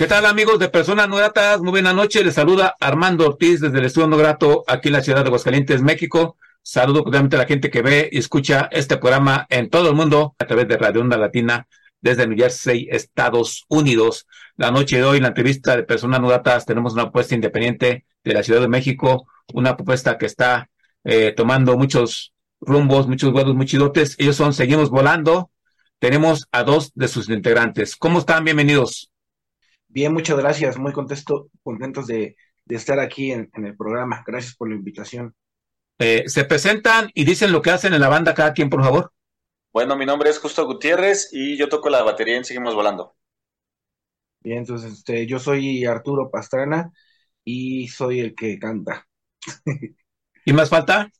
¿Qué tal amigos de Personas No Gratas? Muy buena noche, les saluda Armando Ortiz desde el Estudio No Grato aquí en la ciudad de Aguascalientes, México. Saludo cordialmente a la gente que ve y escucha este programa en todo el mundo a través de Radio Onda Latina desde New Jersey, Estados Unidos. La noche de hoy, la entrevista de Personas No Gratas, tenemos una apuesta independiente de la Ciudad de México, una propuesta que está eh, tomando muchos rumbos, muchos vuelos, muchos chidotes. Ellos son Seguimos Volando. Tenemos a dos de sus integrantes. ¿Cómo están? Bienvenidos. Bien, muchas gracias. Muy contento, contentos de, de estar aquí en, en, el programa. Gracias por la invitación. Eh, se presentan y dicen lo que hacen en la banda cada quien, por favor. Bueno, mi nombre es Justo Gutiérrez y yo toco la batería en Seguimos Volando. Bien, entonces este, yo soy Arturo Pastrana y soy el que canta. ¿Y más falta?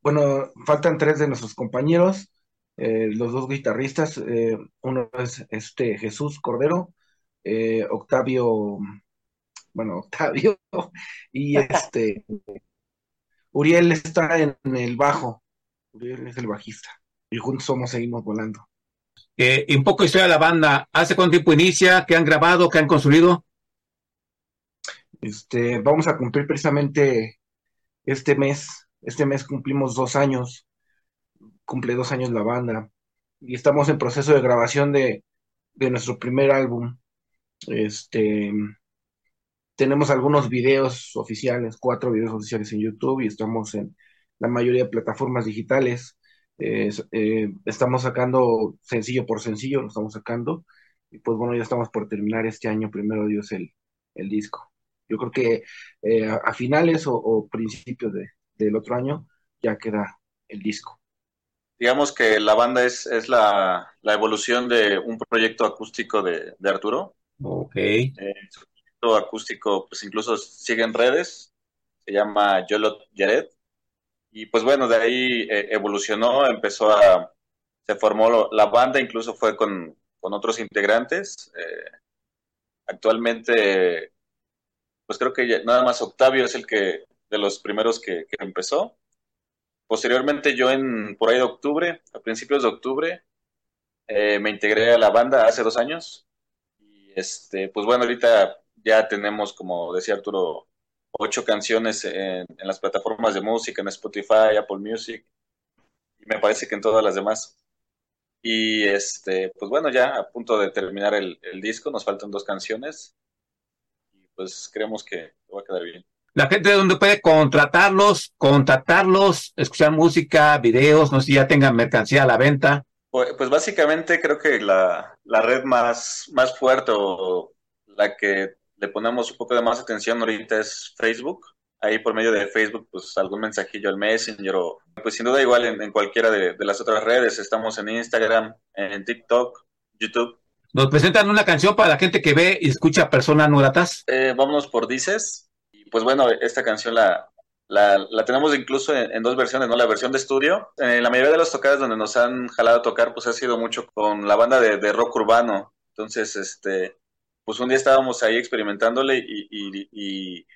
Bueno, faltan tres de nuestros compañeros, eh, los dos guitarristas. Eh, uno es este Jesús Cordero, eh, Octavio, bueno, Octavio, y este Uriel está en el bajo. Uriel es el bajista. Y juntos somos, seguimos volando. Eh, y un poco historia de la banda. ¿Hace cuánto tiempo inicia? ¿Qué han grabado? ¿Qué han construido? Este, vamos a cumplir precisamente este mes. Este mes cumplimos dos años. Cumple dos años la banda. Y estamos en proceso de grabación de, de nuestro primer álbum. Este, tenemos algunos videos oficiales, cuatro videos oficiales en YouTube y estamos en la mayoría de plataformas digitales. Eh, estamos sacando sencillo por sencillo, lo estamos sacando. Y pues bueno, ya estamos por terminar este año, primero Dios, el, el disco. Yo creo que eh, a finales o, o principios de, del otro año ya queda el disco. Digamos que la banda es, es la, la evolución de un proyecto acústico de, de Arturo. Ok. Eh, su acústico, pues incluso sigue en redes, se llama Yolot Yared. Y pues bueno, de ahí eh, evolucionó, empezó a, se formó la banda, incluso fue con, con otros integrantes. Eh, actualmente, pues creo que ya, nada más Octavio es el que, de los primeros que, que empezó. Posteriormente yo en, por ahí de octubre, a principios de octubre, eh, me integré a la banda hace dos años. Este, pues bueno, ahorita ya tenemos, como decía Arturo, ocho canciones en, en, las plataformas de música, en Spotify, Apple Music, y me parece que en todas las demás. Y este, pues bueno, ya a punto de terminar el, el disco, nos faltan dos canciones, y pues creemos que va a quedar bien. La gente de donde puede contratarlos, contactarlos, escuchar música, videos, no sé si ya tengan mercancía a la venta. Pues, pues básicamente creo que la, la red más, más fuerte o la que le ponemos un poco de más atención ahorita es Facebook. Ahí por medio de Facebook, pues algún mensajillo al Messenger o pues sin duda igual en, en cualquiera de, de, las otras redes. Estamos en Instagram, en TikTok, YouTube. ¿Nos presentan una canción para la gente que ve y escucha personas no gratas? Eh, vámonos por Dices. Y pues bueno, esta canción la, la, la tenemos incluso en, en, dos versiones, ¿no? La versión de estudio. En eh, la mayoría de las tocadas donde nos han jalado a tocar, pues ha sido mucho con la banda de, de rock urbano. Entonces, este, pues un día estábamos ahí experimentándole y, y, y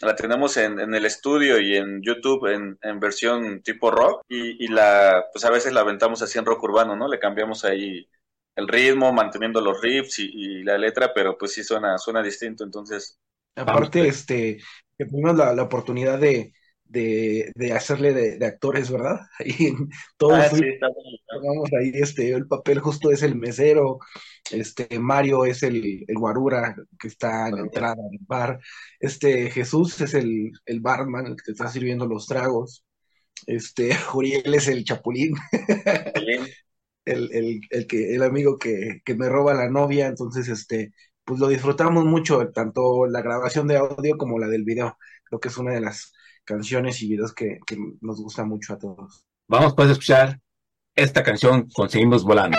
la tenemos en, en, el estudio y en YouTube en, en versión tipo rock y, y, la pues a veces la aventamos así en rock urbano, ¿no? Le cambiamos ahí el ritmo, manteniendo los riffs y, y la letra, pero pues sí suena, suena distinto, entonces. Aparte, este, que tuvimos la, la oportunidad de, de, de hacerle de, de, actores, ¿verdad? Y todos ah, sí, vamos ahí, este, el papel justo es el mesero, este, Mario es el, el guarura que está en la entrada del bar, este, Jesús es el, el barman, el que está sirviendo los tragos, este, Juriel es el chapulín, el, el, el, que, el amigo que, que me roba la novia, entonces, este, pues lo disfrutamos mucho, tanto la grabación de audio como la del video, creo que es una de las canciones y videos que, que, nos gusta mucho a todos. Vamos pues a escuchar esta canción Conseguimos Volando.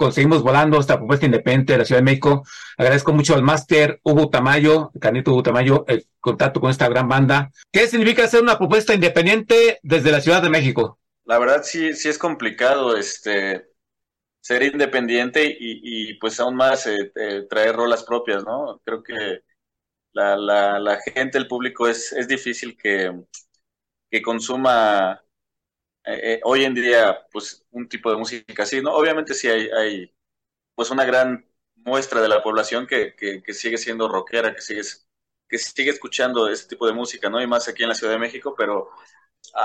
Conseguimos volando esta propuesta independiente de la Ciudad de México. Agradezco mucho al máster Hugo Tamayo, Canito Hugo Tamayo, el contacto con esta gran banda. ¿Qué significa hacer una propuesta independiente desde la Ciudad de México? La verdad sí, sí es complicado este ser independiente y, pues aún más eh, eh, traer rolas propias, ¿no? Creo que la, la, la gente, el público es, es difícil que, que consuma eh, eh, hoy en día, pues, un tipo de música así, ¿no? Obviamente sí hay, pues, una gran muestra de la población que, que, sigue siendo rockera, que sigue, que sigue escuchando este tipo de música, ¿no? Y más aquí en la Ciudad de México, pero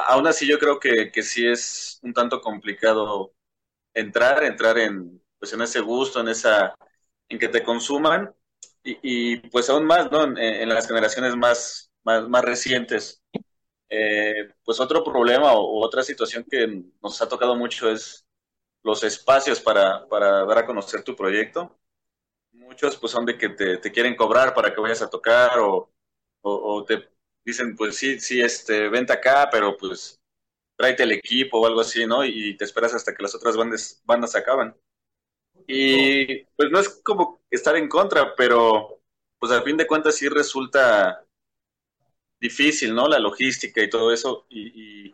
aún así yo creo que, que sí es un tanto complicado entrar, entrar en, pues, en ese gusto, en esa, en que te consuman y, pues aún más, ¿no? En, las generaciones más, más, recientes. Eh, pues otro problema o, otra situación que nos ha tocado mucho es los espacios para, para dar a conocer tu proyecto. Muchos pues son de que te, te quieren cobrar para que vayas a tocar o, o, te dicen pues sí, sí, este, vente acá, pero pues tráete el equipo o algo así, ¿no? Y te esperas hasta que las otras bandas, bandas acaban. Y pues no es como estar en contra, pero pues al fin de cuentas sí resulta difícil, ¿no? La logística y todo eso. Y,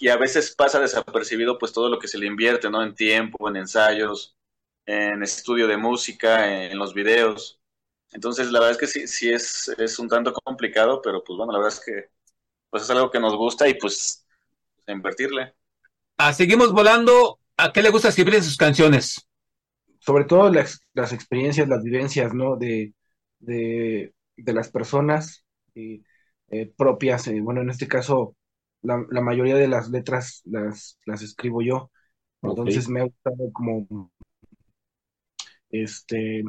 y, a veces pasa desapercibido pues todo lo que se le invierte, ¿no? En tiempo, en ensayos, en estudio de música, en, los videos. Entonces la verdad es que sí, sí es, es un tanto complicado, pero pues bueno, la verdad es que pues es algo que nos gusta y pues, pues invertirle. Ah, seguimos volando. ¿A qué le gusta escribir en sus canciones? sobre todo las, las experiencias, las vivencias, ¿no? De, de, las personas eh, propias. Eh, bueno, en este caso, la, la, mayoría de las letras las, las escribo yo. Entonces me ha gustado como, este,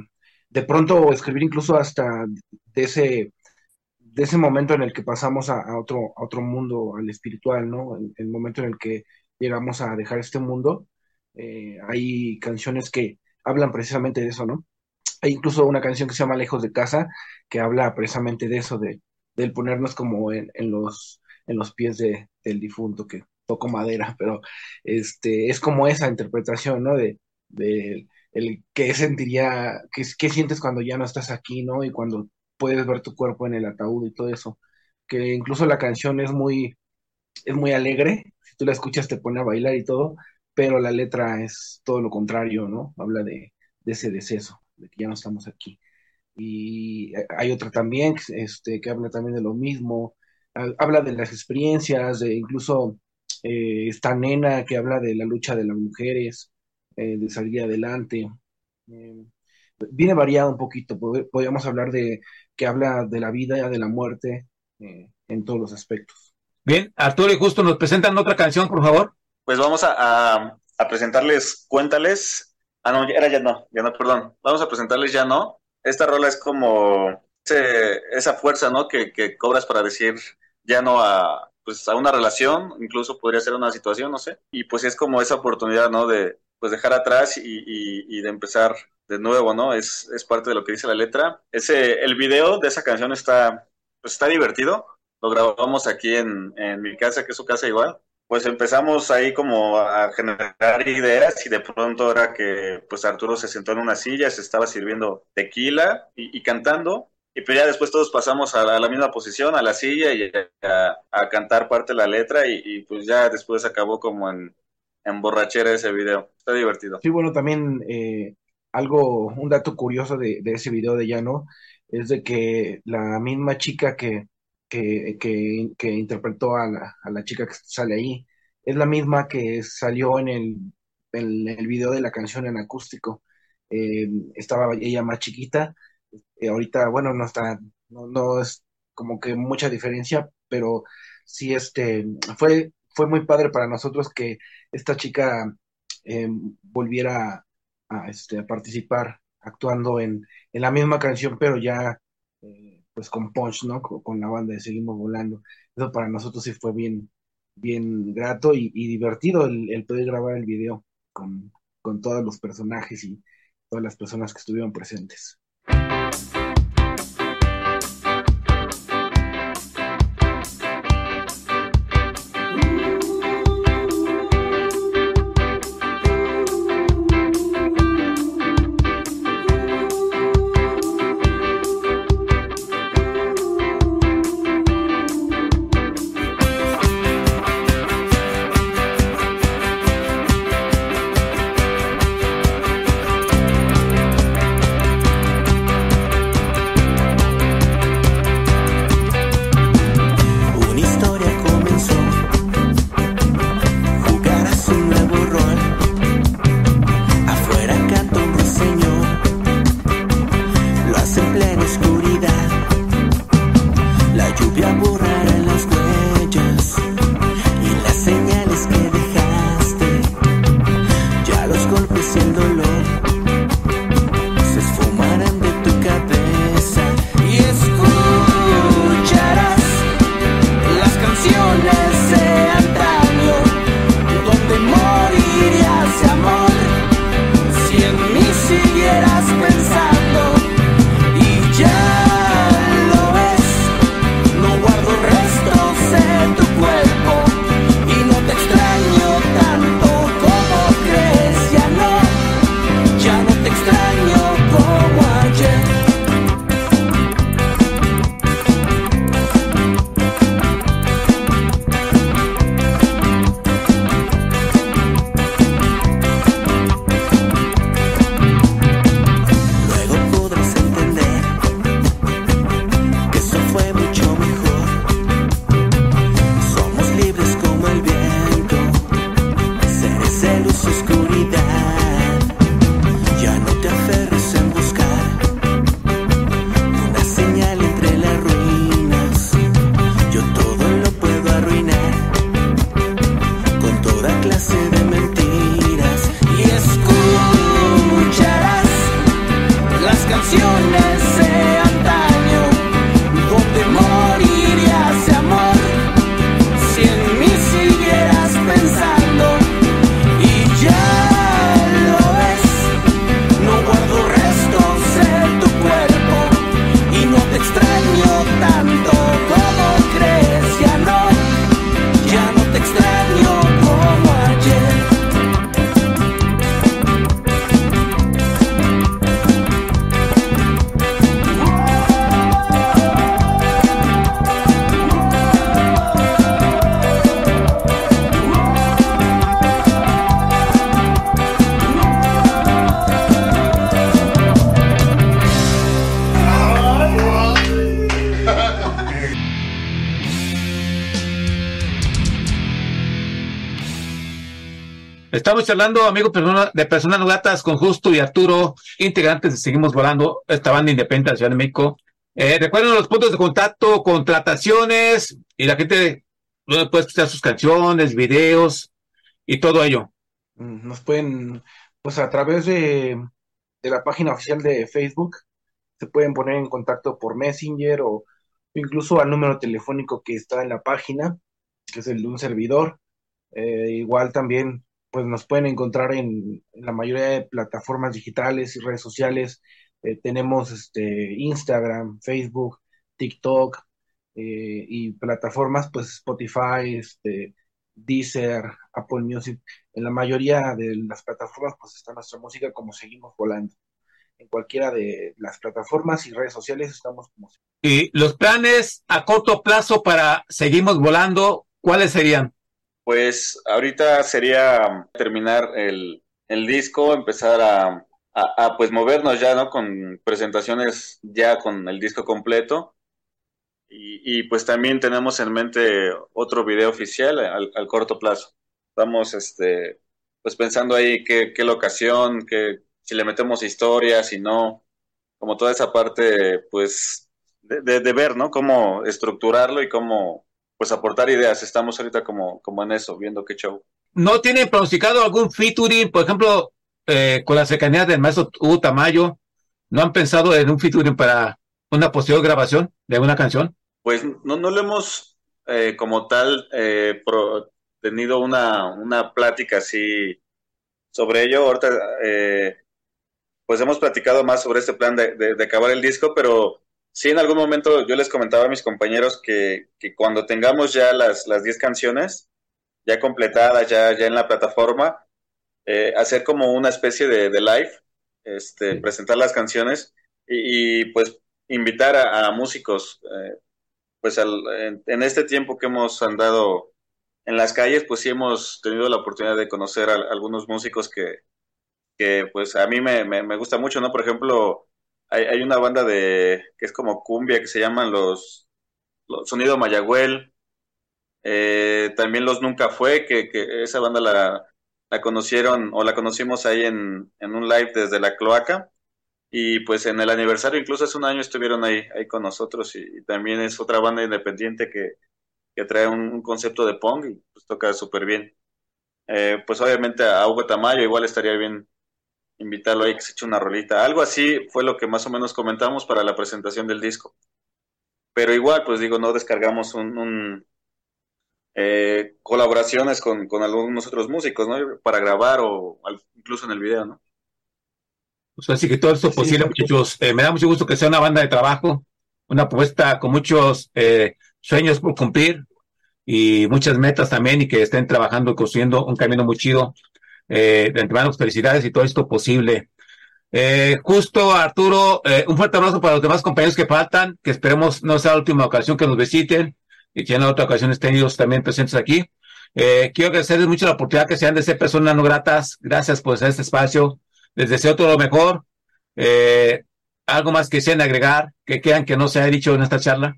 de pronto escribir incluso hasta de ese, de ese momento en el que pasamos a, otro, a otro mundo, al espiritual, ¿no? El, el, momento en el que llegamos a dejar este mundo. Eh, hay canciones que, hablan precisamente de eso, ¿no? Hay incluso una canción que se llama Lejos de Casa, que habla precisamente de eso, de, del ponernos como en, los, en los pies de, del difunto, que tocó madera, pero este, es como esa interpretación, ¿no? De, de el qué sentiría, qué, qué sientes cuando ya no estás aquí, ¿no? Y cuando puedes ver tu cuerpo en el ataúd y todo eso. Que incluso la canción es muy, es muy alegre, si tú la escuchas te pone a bailar y todo, pero la letra es todo lo contrario, ¿no? Habla de, ese deceso, de que ya no estamos aquí. Y hay otra también este, que habla también de lo mismo, habla de las experiencias, de incluso eh, esta nena que habla de la lucha de las mujeres, eh, de salir adelante. Eh, viene variado un poquito, podríamos hablar de que habla de la vida, y de la muerte, en todos los aspectos. Bien, Arturo y Justo, ¿nos presentan otra canción, por favor? Pues vamos a, presentarles Cuéntales. Ah, no, era ya no, ya no, perdón. Vamos a presentarles ya no. Esta rola es como esa fuerza, ¿no? Que, cobras para decir ya no a, pues, a una relación, incluso podría ser una situación, no sé. Y pues es como esa oportunidad, ¿no? De pues dejar atrás y, de empezar de nuevo, ¿no? Es, es parte de lo que dice la letra. Ese, el video de esa canción está, pues está divertido. Lo grabamos aquí en, en mi casa, que es su casa igual pues empezamos ahí como a generar ideas y de pronto era que pues Arturo se sentó en una silla, se estaba sirviendo tequila y, cantando y pues ya después todos pasamos a la, misma posición, a la silla y a, cantar parte de la letra y, pues ya después acabó como en, en borrachera ese video. Está divertido. Sí, bueno, también eh, algo, un dato curioso de, de ese video de Llano es de que la misma chica que que, interpretó a la, a la, chica que sale ahí. Es la misma que salió en el, en el video de la canción en acústico. Eh, estaba ella más chiquita. Eh, ahorita, bueno, no está, no, no, es como que mucha diferencia, pero sí, este, fue, fue muy padre para nosotros que esta chica eh, volviera a, este, a participar actuando en, en la misma canción, pero ya pues con Punch, ¿no? Con, la banda de Seguimos Volando. Eso para nosotros sí fue bien, bien grato y, divertido el, poder grabar el video con, con todos los personajes y todas las personas que estuvieron presentes. Estamos charlando, amigos de personas gratas con Justo y Arturo, integrantes de Seguimos Volando, esta banda independiente de la Ciudad de México. Eh, recuerden los puntos de contacto, contrataciones y la gente puede escuchar sus canciones, videos y todo ello. Mm, nos pueden, pues a través de, de la página oficial de Facebook, se pueden poner en contacto por Messenger o incluso al número telefónico que está en la página, que es el de un servidor. Eh, igual también pues nos pueden encontrar en, la mayoría de plataformas digitales y redes sociales. Eh, tenemos este, Instagram, Facebook, TikTok eh, y plataformas, pues Spotify, este, Deezer, Apple Music. En la mayoría de las plataformas, pues está nuestra música como seguimos volando. En cualquiera de las plataformas y redes sociales estamos como. Y los planes a corto plazo para seguimos volando, ¿cuáles serían? Pues ahorita sería terminar el, disco, empezar a, pues movernos ya, ¿no? Con presentaciones ya con el disco completo. Y, pues también tenemos en mente otro video oficial al, corto plazo. Estamos este, pues pensando ahí qué, qué locación, qué, si le metemos historia, si no, como toda esa parte, pues, de, de ver, ¿no? Cómo estructurarlo y cómo pues aportar ideas. Estamos ahorita como, como en eso, viendo qué show. ¿No tienen pronosticado algún featuring, por ejemplo, eh, con la cercanía del maestro Hugo Tamayo? ¿No han pensado en un featuring para una posterior grabación de una canción? Pues no, no lo hemos eh, como tal eh, tenido una, una plática así sobre ello. Ahorita pues hemos platicado más sobre este plan de, de acabar el disco, pero Sí, en algún momento yo les comentaba a mis compañeros que, cuando tengamos ya las, las 10 canciones ya completadas, ya, ya en la plataforma, eh, hacer como una especie de, live, este, presentar las canciones y, pues invitar a, músicos. Eh, pues en, este tiempo que hemos andado en las calles, pues sí hemos tenido la oportunidad de conocer a, algunos músicos que, que pues a mí me, me, me gusta mucho, ¿no? Por ejemplo, hay, hay, una banda de que es como cumbia que se llaman los, Sonido Mayagüel. Eh, también los Nunca Fue, que, esa banda la, conocieron o la conocimos ahí en, en, un live desde la cloaca. Y pues en el aniversario, incluso hace un año estuvieron ahí, ahí con nosotros. Y, también es otra banda independiente que, que trae un, concepto de punk y pues toca súper bien. Eh, pues obviamente a Hugo Tamayo igual estaría bien invitarlo ahí que se eche una rolita. Algo así fue lo que más o menos comentamos para la presentación del disco. Pero igual, pues digo, no descargamos un, eh, colaboraciones con, algunos otros músicos, ¿no? Para grabar o incluso en el video, ¿no? Pues así que todo esto es posible, muchachos. Eh, me da mucho gusto que sea una banda de trabajo, una apuesta con muchos eh, sueños por cumplir y muchas metas también y que estén trabajando y construyendo un camino muy chido eh, de antemano, felicidades y todo esto posible. Eh, justo, Arturo, eh, un fuerte abrazo para los demás compañeros que faltan, que esperemos no sea la última ocasión que nos visiten y que en otra ocasión estén ellos también presentes aquí. Eh, quiero agradecerles mucho la oportunidad que sean de ser personas no gratas. Gracias por este espacio. Les deseo todo lo mejor. Algo más que sean agregar, que quieran que no se haya dicho en esta charla.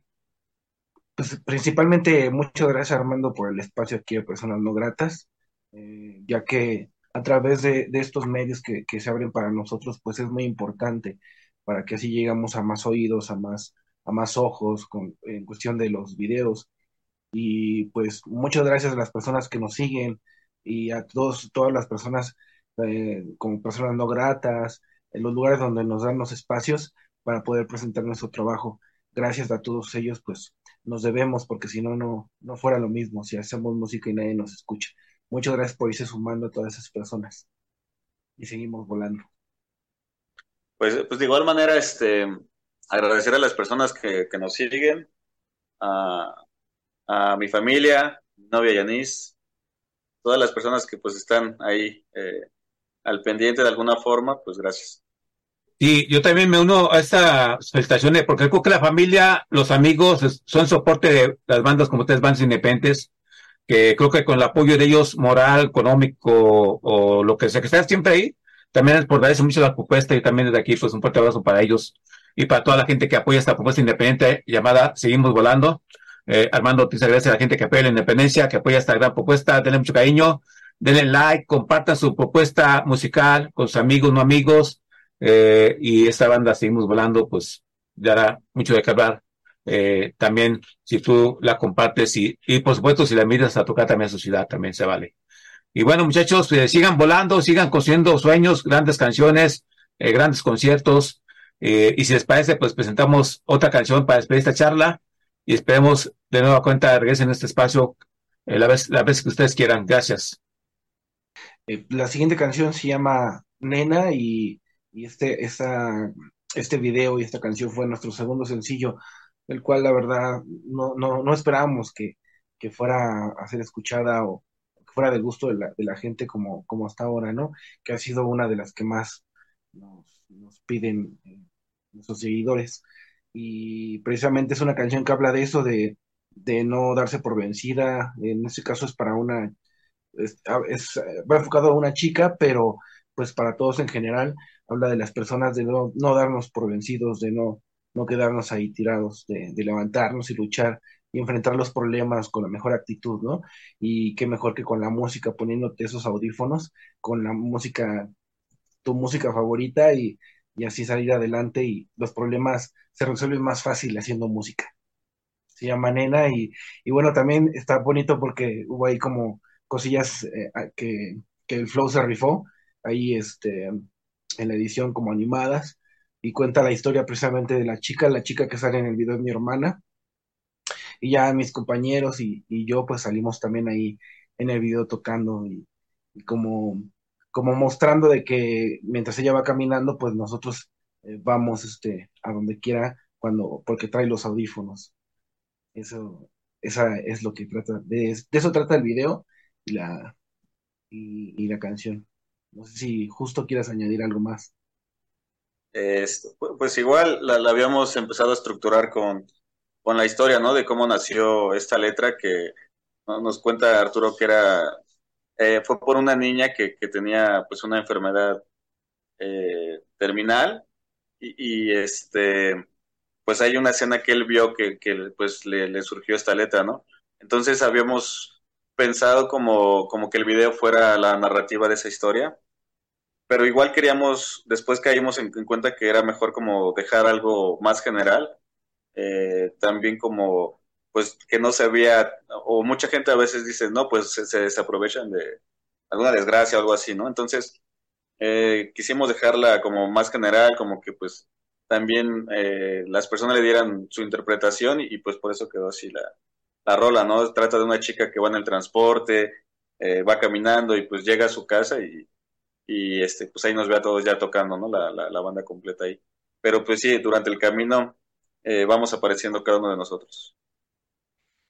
Pues principalmente muchas gracias Armando por el espacio aquí de personas no gratas, ya que a través de, estos medios que, se abren para nosotros, pues es muy importante para que así llegamos a más oídos, a más, a más ojos con, en cuestión de los videos. Y pues muchas gracias a las personas que nos siguen y a todos, todas las personas eh, como personas no gratas, en los lugares donde nos dan los espacios para poder presentar nuestro trabajo. Gracias a todos ellos, pues nos debemos, porque si no, no, no fuera lo mismo, si hacemos música y nadie nos escucha. Muchas gracias por irse sumando a todas esas personas. Y seguimos volando. Pues, pues de igual manera, este, agradecer a las personas que, que nos siguen, a, a mi familia, mi novia Yanis, todas las personas que pues están ahí eh, al pendiente de alguna forma, pues gracias. Y yo también me uno a esta felicitación porque creo que la familia, los amigos son soporte de las bandas como ustedes, bandas independientes, que creo que con el apoyo de ellos moral, económico o lo que sea, que estén siempre ahí, también es por darles mucho la propuesta y también desde aquí pues un fuerte abrazo para ellos y para toda la gente que apoya esta propuesta independiente llamada Seguimos Volando. Eh, Armando Ortiz agradece a la gente que apoya la independencia, que apoya esta gran propuesta, denle mucho cariño, denle like, compartan su propuesta musical con sus amigos, no amigos, eh, y esta banda Seguimos Volando, pues dará mucho de qué hablar. Eh, también si tú la compartes y, y por supuesto si la miras a tocar también a su ciudad, también se vale. Y bueno, muchachos, eh, sigan volando, sigan construyendo sueños, grandes canciones, eh, grandes conciertos. Eh, y si les parece, pues presentamos otra canción para despedir esta charla y esperemos de nueva cuenta regresen a este espacio la, vez, la vez que ustedes quieran. Gracias. la siguiente canción se llama Nena y y este, esta, este video y esta canción fue nuestro segundo sencillo, el cual la verdad no, no, no esperábamos que, que fuera a ser escuchada o que fuera del gusto de la, de la gente como, como hasta ahora, ¿no? Que ha sido una de las que más nos, nos piden eh, nuestros seguidores. Y precisamente es una canción que habla de eso, de, de no darse por vencida. En este caso es para una, es, es, va enfocado a una chica, pero pues para todos en general, habla de las personas de no, no darnos por vencidos, de no, no quedarnos ahí tirados, de, levantarnos y luchar y enfrentar los problemas con la mejor actitud, ¿no? Y qué mejor que con la música, poniéndote esos audífonos, con la música, tu música favorita y, y así salir adelante y los problemas se resuelven más fácil haciendo música. Se llama Nena y, y bueno, también está bonito porque hubo ahí como cosillas eh, que, que el flow se rifó, ahí este en la edición como animadas y cuenta la historia precisamente de la chica, la chica que sale en el video de mi hermana. Y ya mis compañeros y, yo pues salimos también ahí en el video tocando y, como, como mostrando de que mientras ella va caminando pues nosotros eh, vamos este, a donde quiera cuando, porque trae los audífonos. Eso, esa es lo que trata, de, eso trata el video y la, y la canción. No sé si justo quieras añadir algo más. Este, pues igual la, la, habíamos empezado a estructurar con, con la historia, ¿no? De cómo nació esta letra que ¿no? nos cuenta Arturo que era, eh, fue por una niña que, que, tenía pues una enfermedad eh, terminal y, y, este, pues hay una escena que él vio que, que pues le, le surgió esta letra, ¿no? Entonces habíamos pensado como, como que el video fuera la narrativa de esa historia, pero igual queríamos, después caímos en, en cuenta que era mejor como dejar algo más general, eh, también como pues que no se había, o mucha gente a veces dice, no, pues se, desaprovechan de alguna desgracia o algo así, ¿no? Entonces, eh, quisimos dejarla como más general, como que pues también eh, las personas le dieran su interpretación y, y, pues por eso quedó así la, la rola, ¿no? Trata de una chica que va en el transporte, va caminando y pues llega a su casa y, y, este, pues ahí nos ve a todos ya tocando, ¿no? La, la, la banda completa ahí. Pero pues sí, durante el camino eh, vamos apareciendo cada uno de nosotros.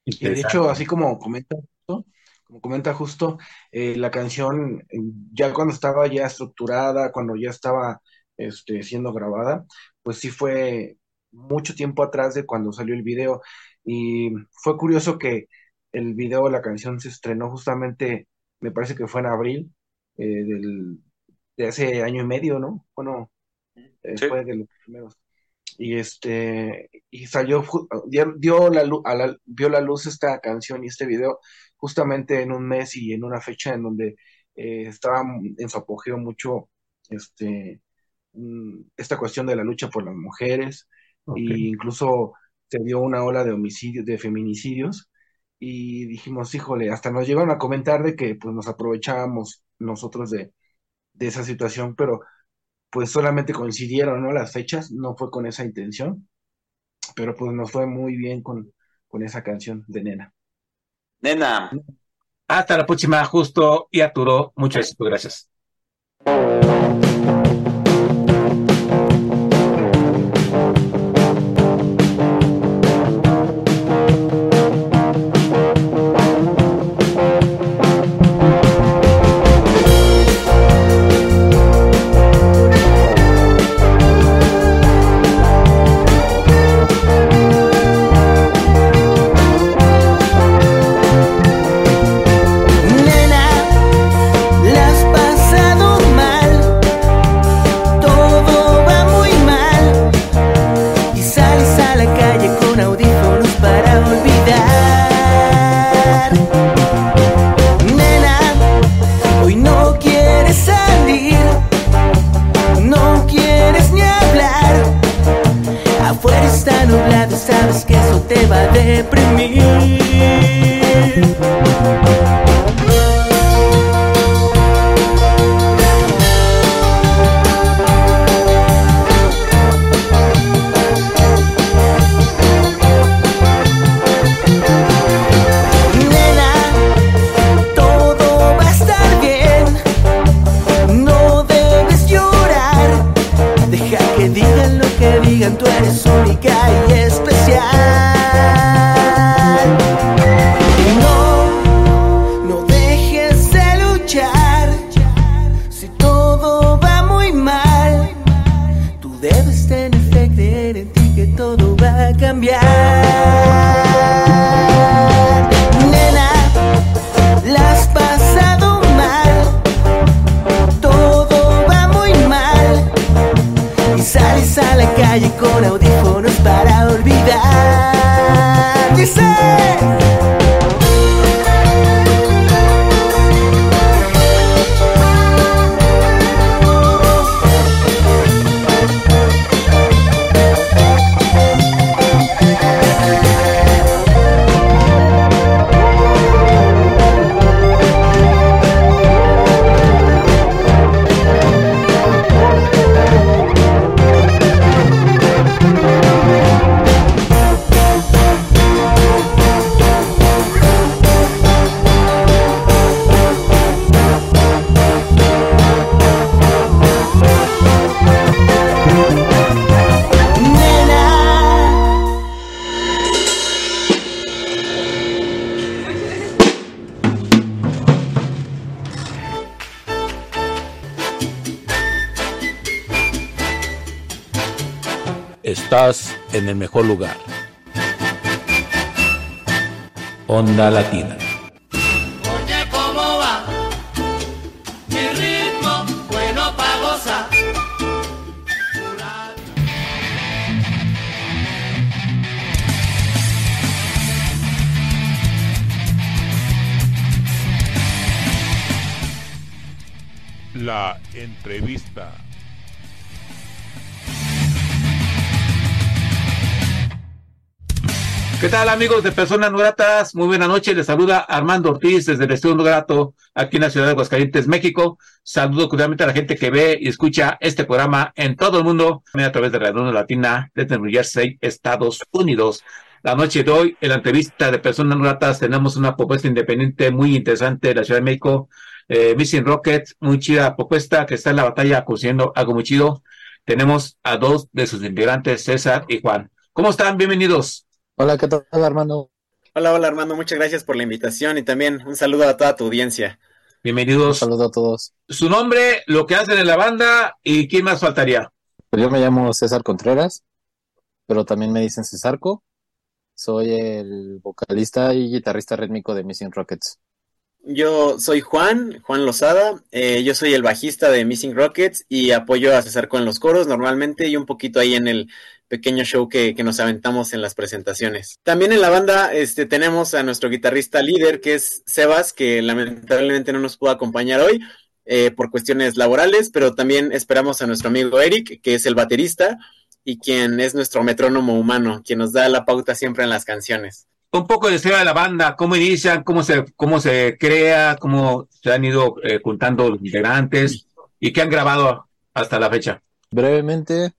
Y de hecho, así como comenta justo, como comenta justo, eh, la canción ya cuando estaba ya estructurada, cuando ya estaba este, siendo grabada, pues sí fue mucho tiempo atrás de cuando salió el video. Y fue curioso que el video de la canción se estrenó justamente, me parece que fue en abril eh, del, de hace año y medio, ¿no? Bueno, eh, sí. fue de los primeros. Y este, y salió, dio, dio la, a la, vio la luz esta canción y este video justamente en un mes y en una fecha en donde eh, estaba en su apogeo mucho este, mm, esta cuestión de la lucha por las mujeres, okay. e incluso se dio una ola de homicidios, de feminicidios, y dijimos, híjole, hasta nos llegaron a comentar de que pues nos aprovechábamos nosotros de, de esa situación, pero pues solamente coincidieron, ¿no? Las fechas, no fue con esa intención, pero pues nos fue muy bien con, con esa canción de Nena. Nena. Hasta la próxima, Justo y Arturo. Muchas éxito, gracias. El mejor lugar. Onda Latina. Amigos de Personas No Gratas? Muy buena noche, les saluda Armando Ortiz desde el Estudio No Grato aquí en la ciudad de Aguascalientes, México. Saludo cordialmente a la gente que ve y escucha este programa en todo el mundo, a través de Radio Latina desde New Jersey, Estados Unidos. La noche de hoy, en la entrevista de Personas No Gratas, tenemos una propuesta independiente muy interesante de la Ciudad de México, eh, Missing Rocket, muy chida propuesta que está en la batalla consiguiendo algo muy chido. Tenemos a dos de sus integrantes, César y Juan. ¿Cómo están? Bienvenidos. Hola, ¿qué tal, Armando? Hola, hola Armando, muchas gracias por la invitación y también un saludo a toda tu audiencia. Un Bienvenidos. saludo a todos. Su nombre, lo que hacen en la banda y quién más faltaría. Pues yo me llamo César Contreras, pero también me dicen Cesarco. Soy el vocalista y guitarrista rítmico de Missing Rockets. Yo soy Juan, Juan Lozada, eh, yo soy el bajista de Missing Rockets y apoyo a César con los coros normalmente y un poquito ahí en el pequeño show que, que nos aventamos en las presentaciones. También en la banda este, tenemos a nuestro guitarrista líder que es Sebas, que lamentablemente no nos pudo acompañar hoy eh, por cuestiones laborales, pero también esperamos a nuestro amigo Eric, que es el baterista y quien es nuestro metrónomo humano, quien nos da la pauta siempre en las canciones. Un poco de historia de la banda, cómo inician, cómo se, cómo se crea, cómo se han ido eh, juntando los integrantes y qué han grabado hasta la fecha. Brevemente,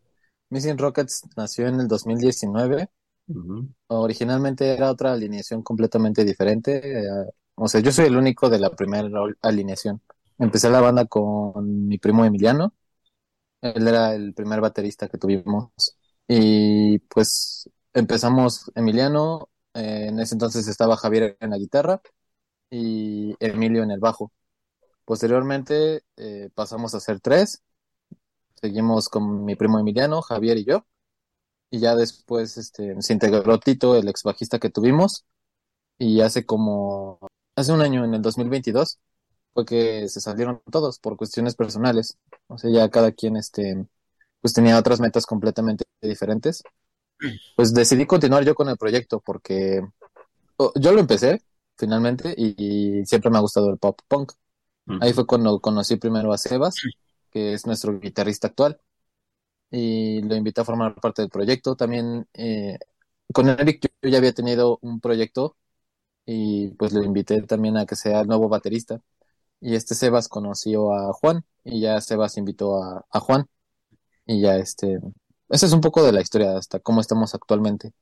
Missing Rockets nació en el 2019. Originalmente era otra alineación completamente diferente. eh, o sea, yo soy el único de la primera alineación. Empecé la banda con mi primo Emiliano. Él era el primer baterista que tuvimos. Y pues empezamos Emiliano. eh, en ese entonces estaba Javier en la guitarra y Emilio en el bajo. Posteriormente eh, pasamos a ser tres. Seguimos con mi primo Emiliano, Javier y yo. Y ya después este, se integró Tito, el ex bajista que tuvimos. Y hace como, hace un año, en el 2022, fue que se salieron todos por cuestiones personales. O sea, ya cada quien este, pues tenía otras metas completamente diferentes. Pues decidí continuar yo con el proyecto porque yo lo empecé finalmente y, y siempre me ha gustado el pop punk. Ahí fue cuando conocí primero a Sebas, que es nuestro guitarrista actual, y lo invité a formar parte del proyecto. También eh, con Eric yo ya había tenido un proyecto y pues lo invité también a que sea el nuevo baterista. Y este Sebas conoció a Juan y ya Sebas invitó a, Juan. Y ya este, esa es un poco de la historia hasta cómo estamos actualmente.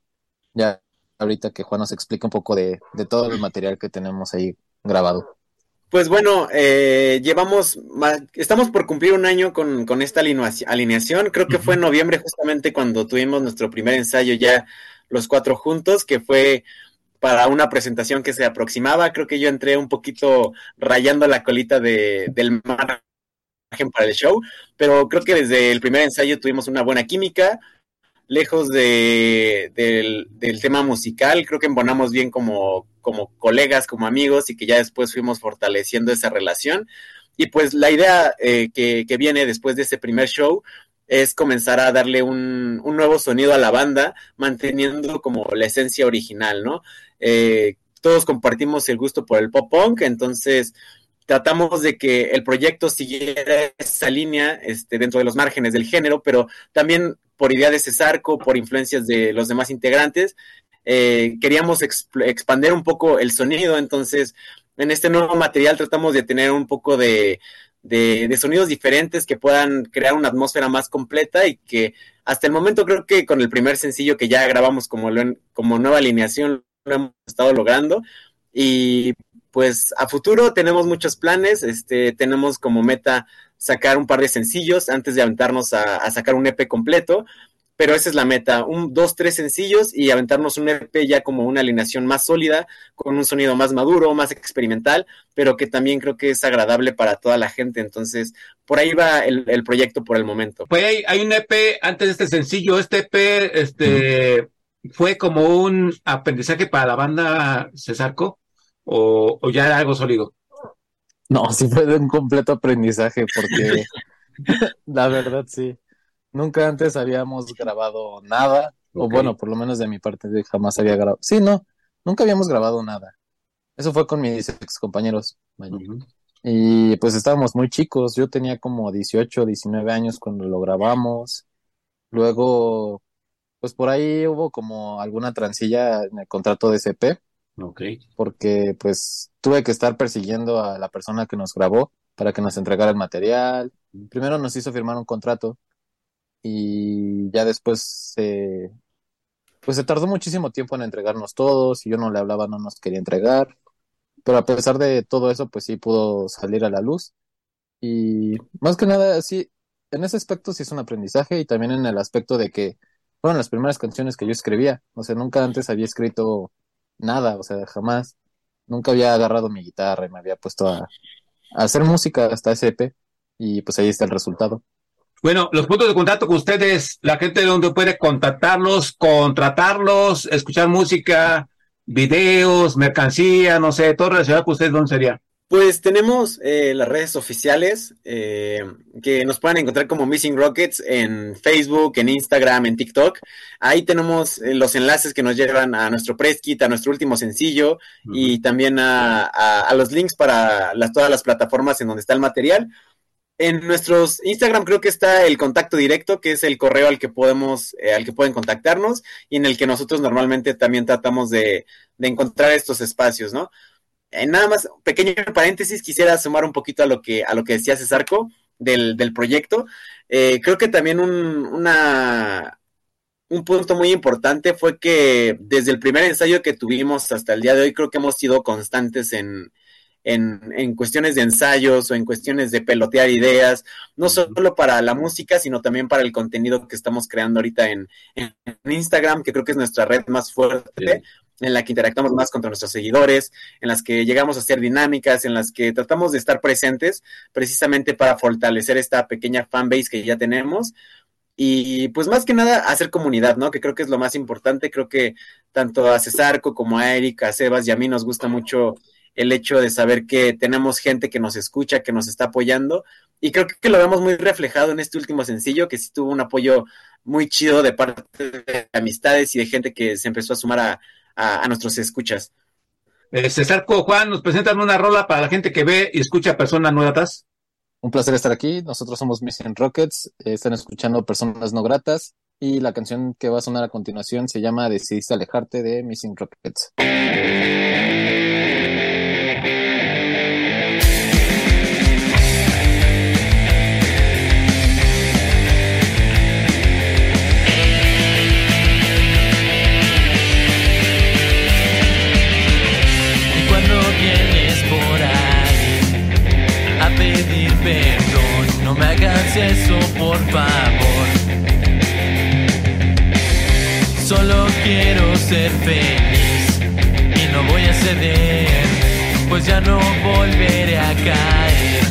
Ya ahorita que Juan nos explica un poco de, de todo el material que tenemos ahí grabado. Pues bueno, eh, llevamos, estamos por cumplir un año con, con esta alineación. Creo que fue en noviembre justamente cuando tuvimos nuestro primer ensayo ya los cuatro juntos, que fue para una presentación que se aproximaba. Creo que yo entré un poquito rayando la colita de, del margen para el show, pero creo que desde el primer ensayo tuvimos una buena química lejos de, del, tema musical, creo que embonamos bien como, colegas, como amigos y que ya después fuimos fortaleciendo esa relación. Y pues la idea eh, que, viene después de ese primer show es comenzar a darle un, un, nuevo sonido a la banda, manteniendo como la esencia original, ¿no? Eh, todos compartimos el gusto por el pop punk, entonces tratamos de que el proyecto siguiera esa línea este, dentro de los márgenes del género, pero también por idea de Cesarco, por influencias de los demás integrantes, eh, queríamos expandir un poco el sonido, entonces en este nuevo material tratamos de tener un poco de, de, sonidos diferentes que puedan crear una atmósfera más completa y que hasta el momento creo que con el primer sencillo que ya grabamos como, como nueva alineación lo hemos estado logrando. Y pues a futuro tenemos muchos planes, este, tenemos como meta sacar un par de sencillos antes de aventarnos a, sacar un EP completo, pero esa es la meta, un, dos, tres sencillos y aventarnos un EP ya como una alineación más sólida, con un sonido más maduro, más experimental, pero que también creo que es agradable para toda la gente, entonces por ahí va el, proyecto por el momento. Pues hay, hay, un EP antes de este sencillo, este EP este, fue como un aprendizaje para la banda Cesarco o, o ya era algo sólido. No, sí fue de un completo aprendizaje porque la verdad sí. Nunca antes habíamos grabado nada, o bueno, por lo menos de mi parte jamás había grabado. Sí, no, nunca habíamos grabado nada. Eso fue con mis ex compañeros. Y pues estábamos muy chicos, yo tenía como 18, 19 años cuando lo grabamos. Luego, pues por ahí hubo como alguna transilla en el contrato de SP Ok. Porque pues tuve que estar persiguiendo a la persona que nos grabó para que nos entregara el material. Primero nos hizo firmar un contrato y ya después se... pues se tardó muchísimo tiempo en entregarnos todos y yo no le hablaba, no nos quería entregar. Pero a pesar de todo eso, pues sí pudo salir a la luz. Y más que nada, sí, en ese aspecto sí es un aprendizaje y también en el aspecto de que fueron las primeras canciones que yo escribía. O sea, nunca antes había escrito nada, o sea, jamás. Nunca había agarrado mi guitarra y me había puesto a, hacer música hasta ese EP y pues ahí está el resultado. Bueno, los puntos de contacto con ustedes, la gente de donde puede contactarlos, contratarlos, escuchar música, videos, mercancía, no sé, todo relacionado con ustedes, ¿dónde sería? Pues tenemos eh, las redes oficiales eh, que nos pueden encontrar como Missing Rockets en Facebook, en Instagram, en TikTok. Ahí tenemos eh, los enlaces que nos llevan a nuestro press kit, a nuestro último sencillo y también a, los links para las, todas las plataformas en donde está el material. En nuestros Instagram creo que está el contacto directo, que es el correo al que podemos, al que pueden contactarnos y en el que nosotros normalmente también tratamos de, de encontrar estos espacios, ¿no? Eh, nada más, pequeño paréntesis, quisiera sumar un poquito a lo que, a lo que decía Cesarco del, del proyecto. Eh, creo que también un, una, un punto muy importante fue que desde el primer ensayo que tuvimos hasta el día de hoy, creo que hemos sido constantes en, en, en, cuestiones de ensayos o en cuestiones de pelotear ideas, no solo para la música, sino también para el contenido que estamos creando ahorita en, en Instagram, que creo que es nuestra red más fuerte, en la que interactuamos más con nuestros seguidores, en las que llegamos a hacer dinámicas, en las que tratamos de estar presentes precisamente para fortalecer esta pequeña fanbase que ya tenemos. Y pues más que nada hacer comunidad, ¿no? Que creo que es lo más importante. Creo que tanto a Cesarco como a Erika, a Sebas y a mí nos gusta mucho el hecho de saber que tenemos gente que nos escucha, que nos está apoyando. Y creo que lo vemos muy reflejado en este último sencillo, que sí tuvo un apoyo muy chido de parte de amistades y de gente que se empezó a sumar a, a, nuestros escuchas. Eh, César Juan, nos presentan una rola para la gente que ve y escucha personas no gratas. Un placer estar aquí. Nosotros somos Mission Rockets. Eh, están escuchando personas no gratas. Y la canción que va a sonar a continuación se llama Decidiste alejarte de Missing Rockets. Eso por favor. Solo quiero ser feliz y no voy a ceder, pues ya no volveré a caer.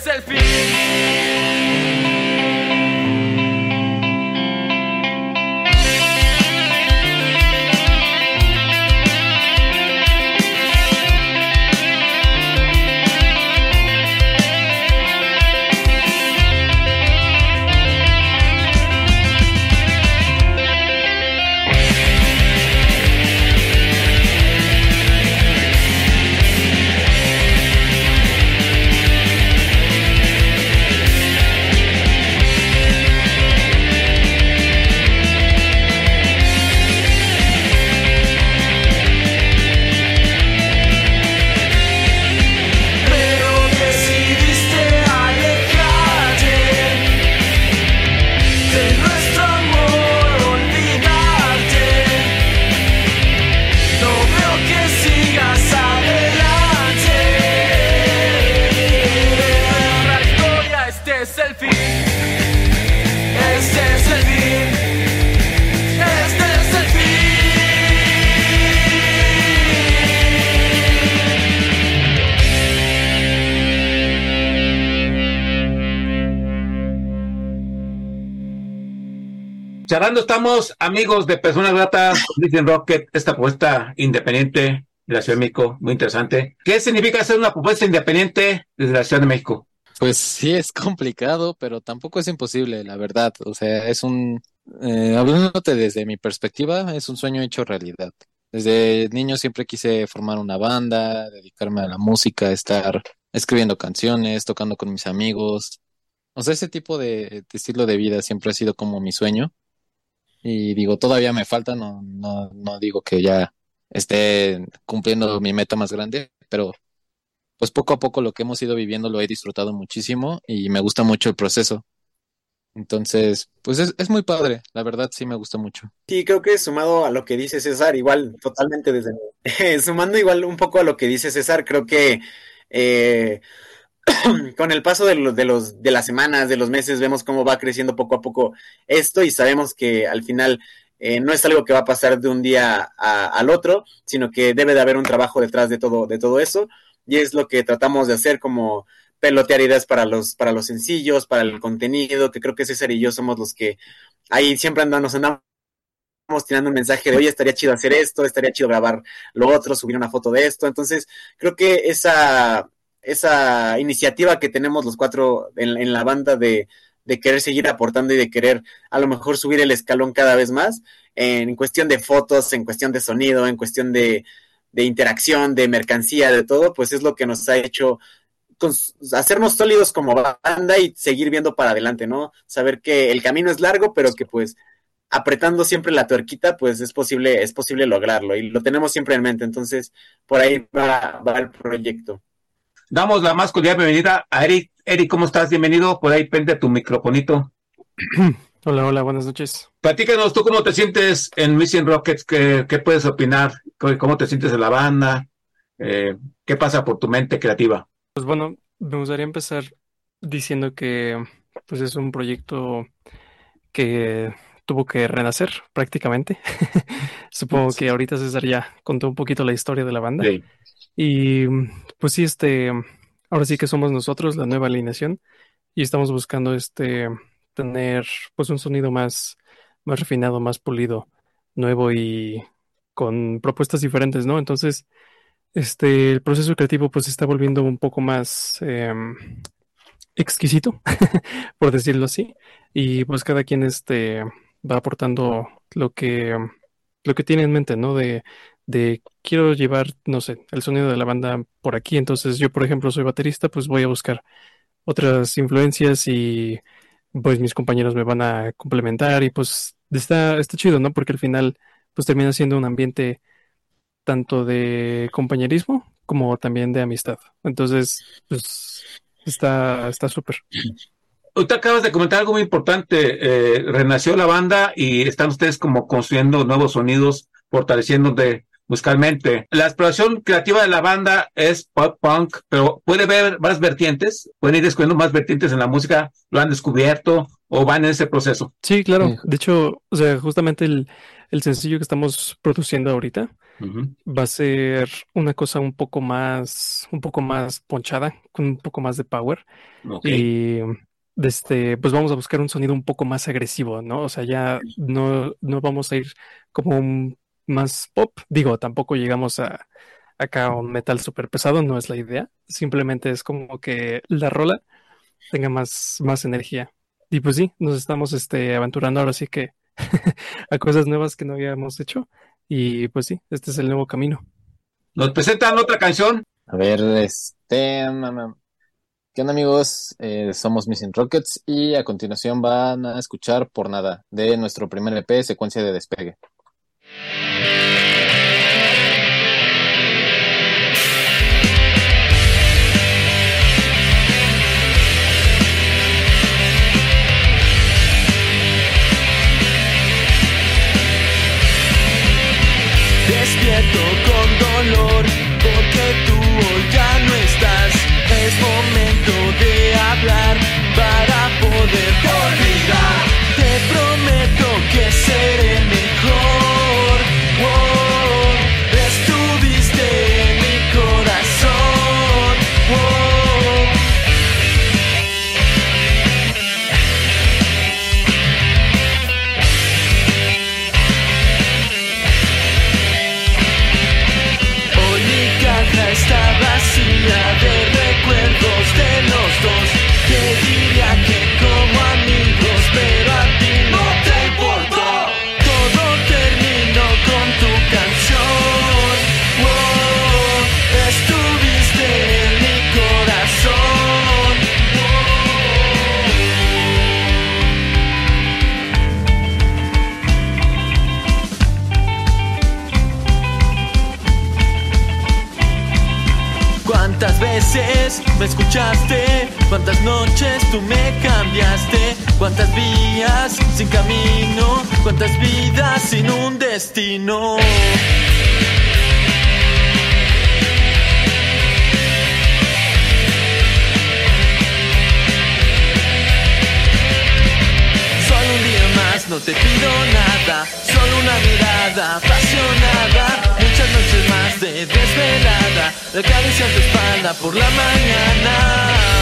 Historia, Charlando estamos, amigos de Personas Gratas, Vision Rocket, esta propuesta independiente de la Ciudad de México, muy interesante. ¿Qué significa hacer una propuesta independiente desde la Ciudad de México? Pues sí es complicado, pero tampoco es imposible, la verdad. O sea, es un, eh, hablándote desde mi perspectiva, es un sueño hecho realidad. Desde niño siempre quise formar una banda, dedicarme a la música, estar escribiendo canciones, tocando con mis amigos. O sea, ese tipo de estilo de vida siempre ha sido como mi sueño. Y digo, todavía me falta, no, no, no digo que ya esté cumpliendo mi meta más grande, pero pues poco a poco lo que hemos ido viviendo lo he disfrutado muchísimo y me gusta mucho el proceso. Entonces, pues es, es muy padre, la verdad sí me gusta mucho. Sí, creo que sumado a lo que dice César, igual, totalmente desde sumando igual un poco a lo que dice César, creo que eh, con el paso de los, de los, de las semanas, de los meses, vemos cómo va creciendo poco a poco esto y sabemos que al final eh, no es algo que va a pasar de un día a- al otro, sino que debe de haber un trabajo detrás de todo, de todo eso, y es lo que tratamos de hacer como pelotear ideas para los, para los sencillos, para el contenido, que creo que César y yo somos los que ahí siempre andamos, andamos tirando un mensaje de, oye, estaría chido hacer esto, estaría chido grabar lo otro, subir una foto de esto. Entonces, creo que esa, esa iniciativa que tenemos los cuatro en, en la banda de, de querer seguir aportando y de querer a lo mejor subir el escalón cada vez más, en cuestión de fotos, en cuestión de sonido, en cuestión de, interacción, de mercancía, de todo, pues es lo que nos ha hecho hacernos sólidos como banda y seguir viendo para adelante, ¿no? Saber que el camino es largo, pero que pues apretando siempre la tuerquita, pues es posible, es posible lograrlo y lo tenemos siempre en mente. Entonces, por ahí va, va el proyecto. Damos la más cordial bienvenida a Eric. Eric, ¿cómo estás? Bienvenido. Por ahí pende tu microfonito. Hola, hola, buenas noches. Platícanos, ¿tú cómo te sientes en Mission Rockets? ¿Qué, qué puedes opinar? ¿Cómo te sientes en la banda? Eh, ¿Qué pasa por tu mente creativa? Pues bueno, me gustaría empezar diciendo que pues es un proyecto que tuvo que renacer prácticamente. Supongo que ahorita César ya contó un poquito la historia de la banda. Y pues sí, este, ahora sí que somos nosotros, la nueva alineación, y estamos buscando este tener pues un sonido más, más refinado, más pulido, nuevo y con propuestas diferentes, ¿no? Entonces, este, el proceso creativo pues se está volviendo un poco más em, exquisito, por decirlo así, y pues cada quien este, va aportando lo que, lo que tiene en mente, ¿no? De, quiero llevar, no sé, el sonido de la banda por aquí, entonces yo, por ejemplo, soy baterista, pues voy a buscar otras influencias y pues mis compañeros me van a complementar y pues está, está chido, ¿no? Porque al final pues termina siendo un ambiente tanto de compañerismo como también de amistad. Entonces, pues está está súper. Usted acabas de comentar algo muy importante. Eh, renació la banda y están ustedes como construyendo nuevos sonidos, fortaleciendo de musicalmente. La exploración creativa de la banda es pop punk, pero puede haber más vertientes, pueden ir descubriendo más vertientes en la música, lo han descubierto o van en ese proceso. Sí, claro. De hecho, o sea, justamente el, el sencillo que estamos produciendo ahorita va a ser una cosa un poco más, un poco más ponchada, con un poco más de power. Y este, pues vamos a buscar un sonido un poco más agresivo, ¿no? O sea, ya no, no vamos a ir como un más pop. Digo, tampoco llegamos a acá a un metal súper pesado, no es la idea. Simplemente es como que la rola tenga más, más energía. Y pues sí, nos estamos este, aventurando ahora sí que a cosas nuevas que no habíamos hecho. Y pues sí, este es el nuevo camino. ¿Nos presentan otra canción? A ver, este... ¿Qué amigos? Eh, somos Missing Rockets y a continuación van a escuchar Por Nada de nuestro primer EP, Secuencia de Despegue. Para poder olvidar. Te prometo que seré mejor. Me escuchaste? ¿Cuántas noches tú me cambiaste? ¿Cuántas vías sin camino? ¿Cuántas vidas sin un destino? Solo un día más, no te pido nada, solo una mirada apasionada, muchas noches más de desvelada, de acariciar tu espalda por la mañana.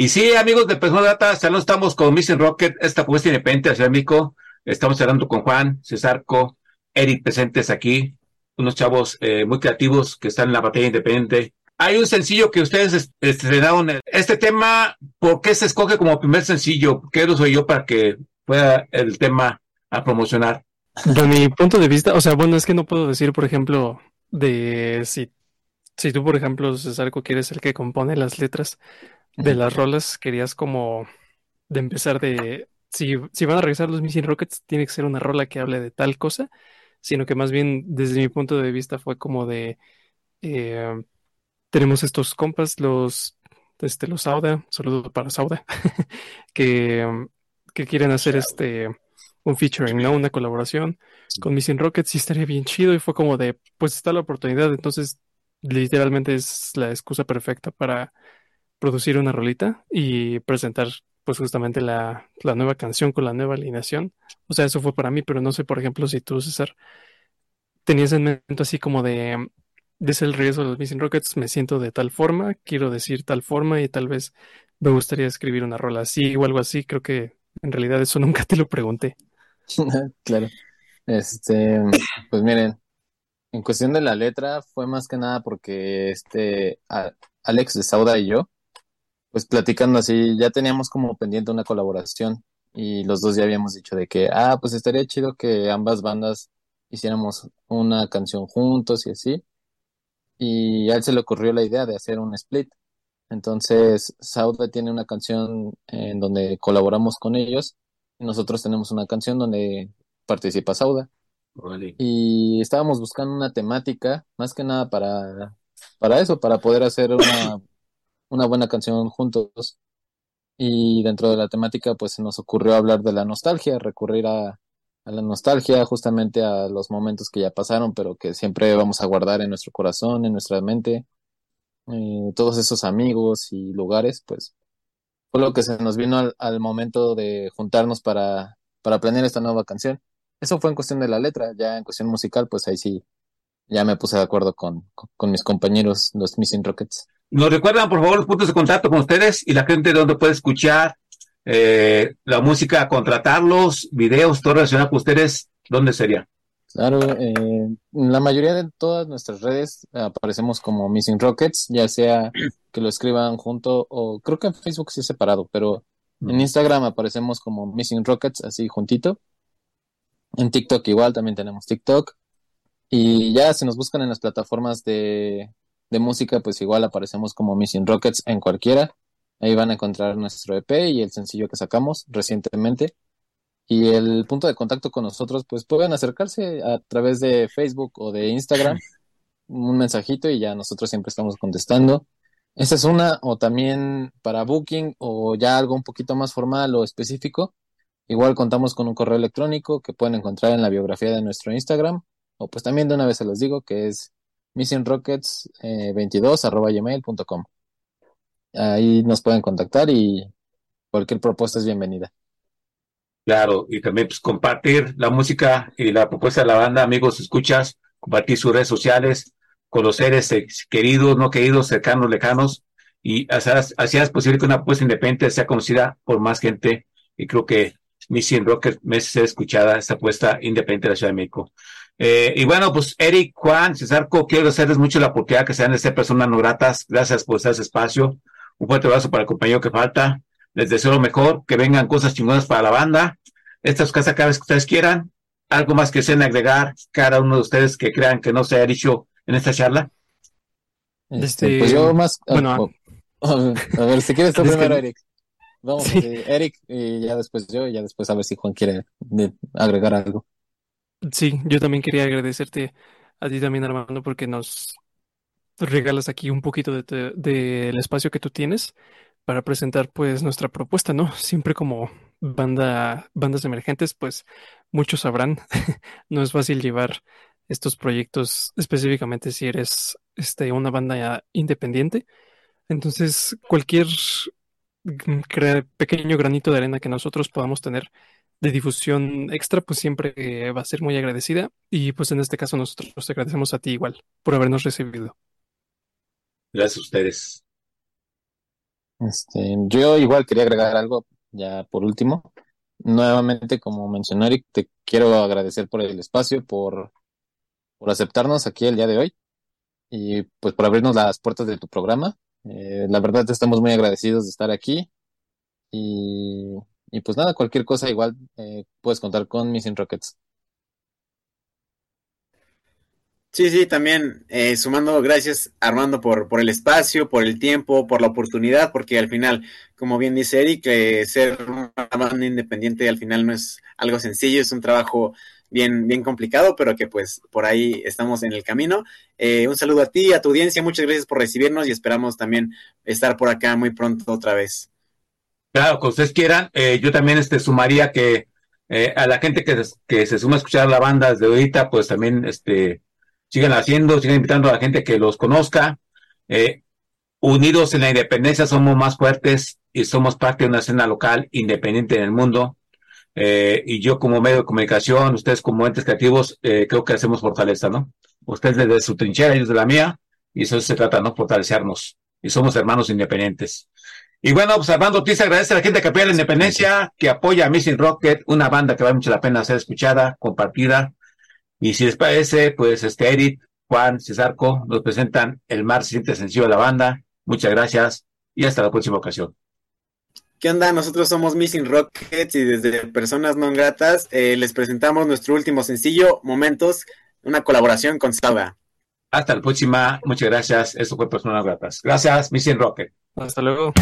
Y sí, amigos de Personal Data, no estamos con Mission Rocket, esta propuesta independiente hacia México. Estamos hablando con Juan, Cesarco, Eric presentes aquí. unos chavos eh, muy creativos que están en la batalla independiente. Hay un sencillo que ustedes estrenaron. Este tema, ¿por qué se escoge como primer sencillo? ¿Qué lo soy yo para que pueda el tema a promocionar? De mi punto de vista, o sea, bueno, es que no puedo decir, por ejemplo, de si, si tú, por ejemplo, Cesarco, quieres el que compone las letras de las rolas, querías como de empezar de, si, si van a regresar los Missing Rockets, tiene que ser una rola que hable de tal cosa, sino que más bien desde mi punto de vista fue como de, eh, tenemos estos compas, los, este, los Sauda, saludo para Sauda, que, que quieren hacer este un featuring, ¿no? Una colaboración con Missing Rockets y estaría bien chido y fue como de, pues está la oportunidad, entonces literalmente es la excusa perfecta para producir una rolita y presentar pues justamente la, la nueva canción con la nueva alineación. O sea, eso fue para mí, pero no sé, por ejemplo, si tú, César, tenías en mente así como de, es el riesgo de los Missing Rockets, me siento de tal forma, quiero decir tal forma y tal vez me gustaría escribir una rola así o algo así. Creo que en realidad eso nunca te lo pregunté. Claro. Este, pues miren, en cuestión de la letra fue más que nada porque este Alex de Sauda y yo, pues platicando así, ya teníamos como pendiente una colaboración y los dos ya habíamos dicho de que, ah, pues estaría chido que ambas bandas hiciéramos una canción juntos y así. Y a él se le ocurrió la idea de hacer un split. Entonces, Sauda tiene una canción en donde colaboramos con ellos y nosotros tenemos una canción donde participa Sauda. Y estábamos buscando una temática, más que nada para, para eso, para poder hacer una, una buena canción juntos. Y dentro de la temática, pues se nos ocurrió hablar de la nostalgia, recurrir a, la nostalgia, justamente a los momentos que ya pasaron, pero que siempre vamos a guardar en nuestro corazón, en nuestra mente. Eh, todos esos amigos y lugares, pues fue lo que se nos vino al, al momento de juntarnos para, para planear esta nueva canción. Eso fue en cuestión de la letra, ya en cuestión musical, pues ahí sí, ya me puse de acuerdo con, con, mis compañeros, los Missing Rockets. Nos recuerdan, por favor, los puntos de contacto con ustedes y la gente de donde puede escuchar eh, la música, contratarlos, videos, todo relacionado con ustedes, ¿dónde sería? Claro, eh, en la mayoría de todas nuestras redes aparecemos como Missing Rockets, ya sea que lo escriban junto o creo que en Facebook sí es separado, pero en Instagram aparecemos como Missing Rockets, así juntito. En TikTok igual, también tenemos TikTok. Y ya si nos buscan en las plataformas de, de música, pues igual aparecemos como Missing Rockets en cualquiera. Ahí van a encontrar nuestro EP y el sencillo que sacamos recientemente. Y el punto de contacto con nosotros, pues pueden acercarse a través de Facebook o de Instagram, un mensajito y ya nosotros siempre estamos contestando. Esa es una, o también para booking o ya algo un poquito más formal o específico. Igual contamos con un correo electrónico que pueden encontrar en la biografía de nuestro Instagram, o pues también de una vez se los digo que es missionrockets22 Ahí nos pueden contactar y cualquier propuesta es bienvenida. Claro, y también pues, compartir la música y la propuesta de la banda, amigos, escuchas, compartir sus redes sociales con los seres queridos, no queridos, cercanos, lejanos, y así es posible que una propuesta independiente sea conocida por más gente, y creo que Missing Rocket me ser escuchada esta apuesta independiente de la Ciudad de México. Eh, y bueno, pues Eric, Juan, Cesarco, quiero hacerles mucho la oportunidad que sean de ser personas no gratas. Gracias por estar ese espacio. Un fuerte abrazo para el compañero que falta. Les deseo lo mejor, que vengan cosas chingonas para la banda. Esta es casa cada vez que ustedes quieran. Algo más que sean agregar cada uno de ustedes que crean que no se haya dicho en esta charla. Este, pues yo más. Ah, bueno, oh, a ver, si quieres tú primero, Eric. Vamos, eh, Eric, y ya después yo, y ya después a ver si Juan quiere agregar algo. Sí, yo también quería agradecerte a ti también, Armando, porque nos regalas aquí un poquito del de, espacio que tú tienes para presentar pues nuestra propuesta, ¿no? Siempre como banda, bandas emergentes, pues muchos sabrán, no es fácil llevar estos proyectos específicamente si eres este, una banda independiente. Entonces, cualquier pequeño granito de arena que nosotros podamos tener de difusión extra, pues siempre eh, va a ser muy agradecida. Y pues en este caso nosotros te agradecemos a ti igual por habernos recibido. Gracias a ustedes. Este, yo igual quería agregar algo, ya por último. Nuevamente, como mencionó Eric, te quiero agradecer por el espacio, por, por aceptarnos aquí el día de hoy y pues por abrirnos las puertas de tu programa. Eh, la verdad estamos muy agradecidos de estar aquí y, y pues nada, cualquier cosa igual eh, puedes contar con Missing Rockets. Sí, sí, también eh, sumando gracias Armando por, por el espacio, por el tiempo, por la oportunidad, porque al final, como bien dice Eric, eh, ser una banda independiente al final no es algo sencillo, es un trabajo bien, bien complicado, pero que pues por ahí estamos en el camino. Eh, un saludo a ti, a tu audiencia, muchas gracias por recibirnos y esperamos también estar por acá muy pronto otra vez. Claro, que ustedes quieran, yo también este, sumaría que a la gente que, que se suma a escuchar la banda desde ahorita, pues también este sigan haciendo, sigan invitando a la gente que los conozca. Eh, unidos en la independencia somos más fuertes y somos parte de una escena local independiente en el mundo. Eh, y yo como medio de comunicación, ustedes como entes creativos, eh, creo que hacemos fortaleza, ¿no? Ustedes desde su trinchera, ellos de la mía, y eso se trata, ¿no? Fortalecernos. Y somos hermanos independientes. Y bueno, pues Armando Ortiz agradece a la gente que apoya la independencia, que apoya a Missing Rocket, una banda que vale mucho la pena ser escuchada, compartida, y si les parece, pues este Eric, Juan, Cesarco nos presentan el más reciente sencillo de la banda. Muchas gracias y hasta la próxima ocasión. ¿Qué onda? Nosotros somos Missing Rockets y desde Personas No Gratas eh, les presentamos nuestro último sencillo, Momentos, una colaboración con Salva. Hasta la próxima, muchas gracias. Esto fue Personas No Gratas. Gracias, Missing Rocket. Hasta luego.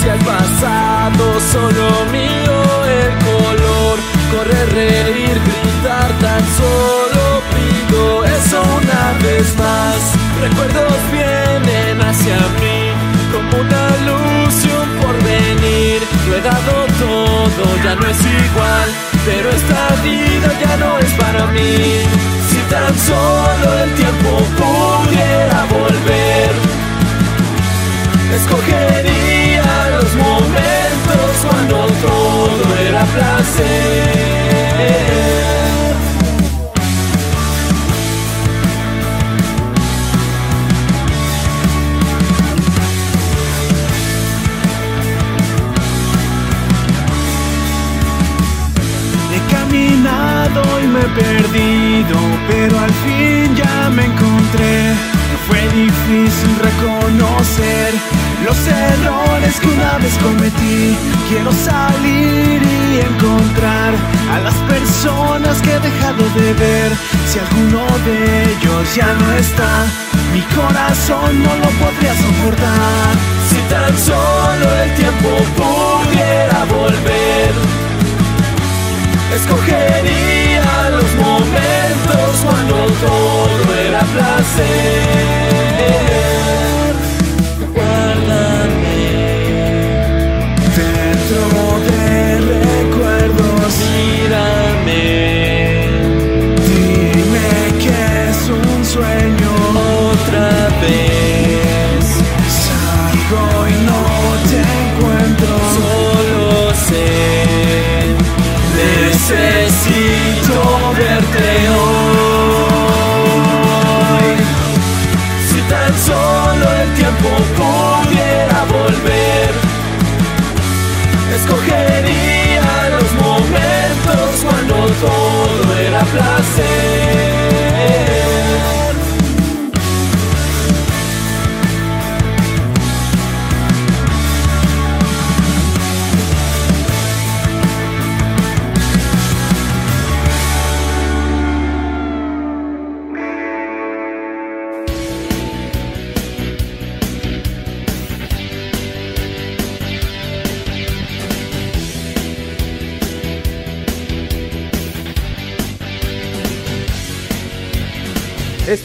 hacia el pasado, solo mío el color, correr, reír, gritar, tan solo pido eso una vez más. Recuerdos vienen hacia mí como una ilusión por venir. Lo he dado todo, ya no es igual, pero esta vida ya no es para mí. Si tan solo el tiempo pudiera volver, escogería los momentos cuando todo era placer. Me he perdido, pero al fin ya me encontré. Fue difícil reconocer los errores que una vez cometí. Quiero salir y encontrar a las personas que he dejado de ver. Si alguno de ellos ya no está, mi corazón no lo podría soportar. Si tan solo el tiempo pudiera volver, escogería placer. todo era placer.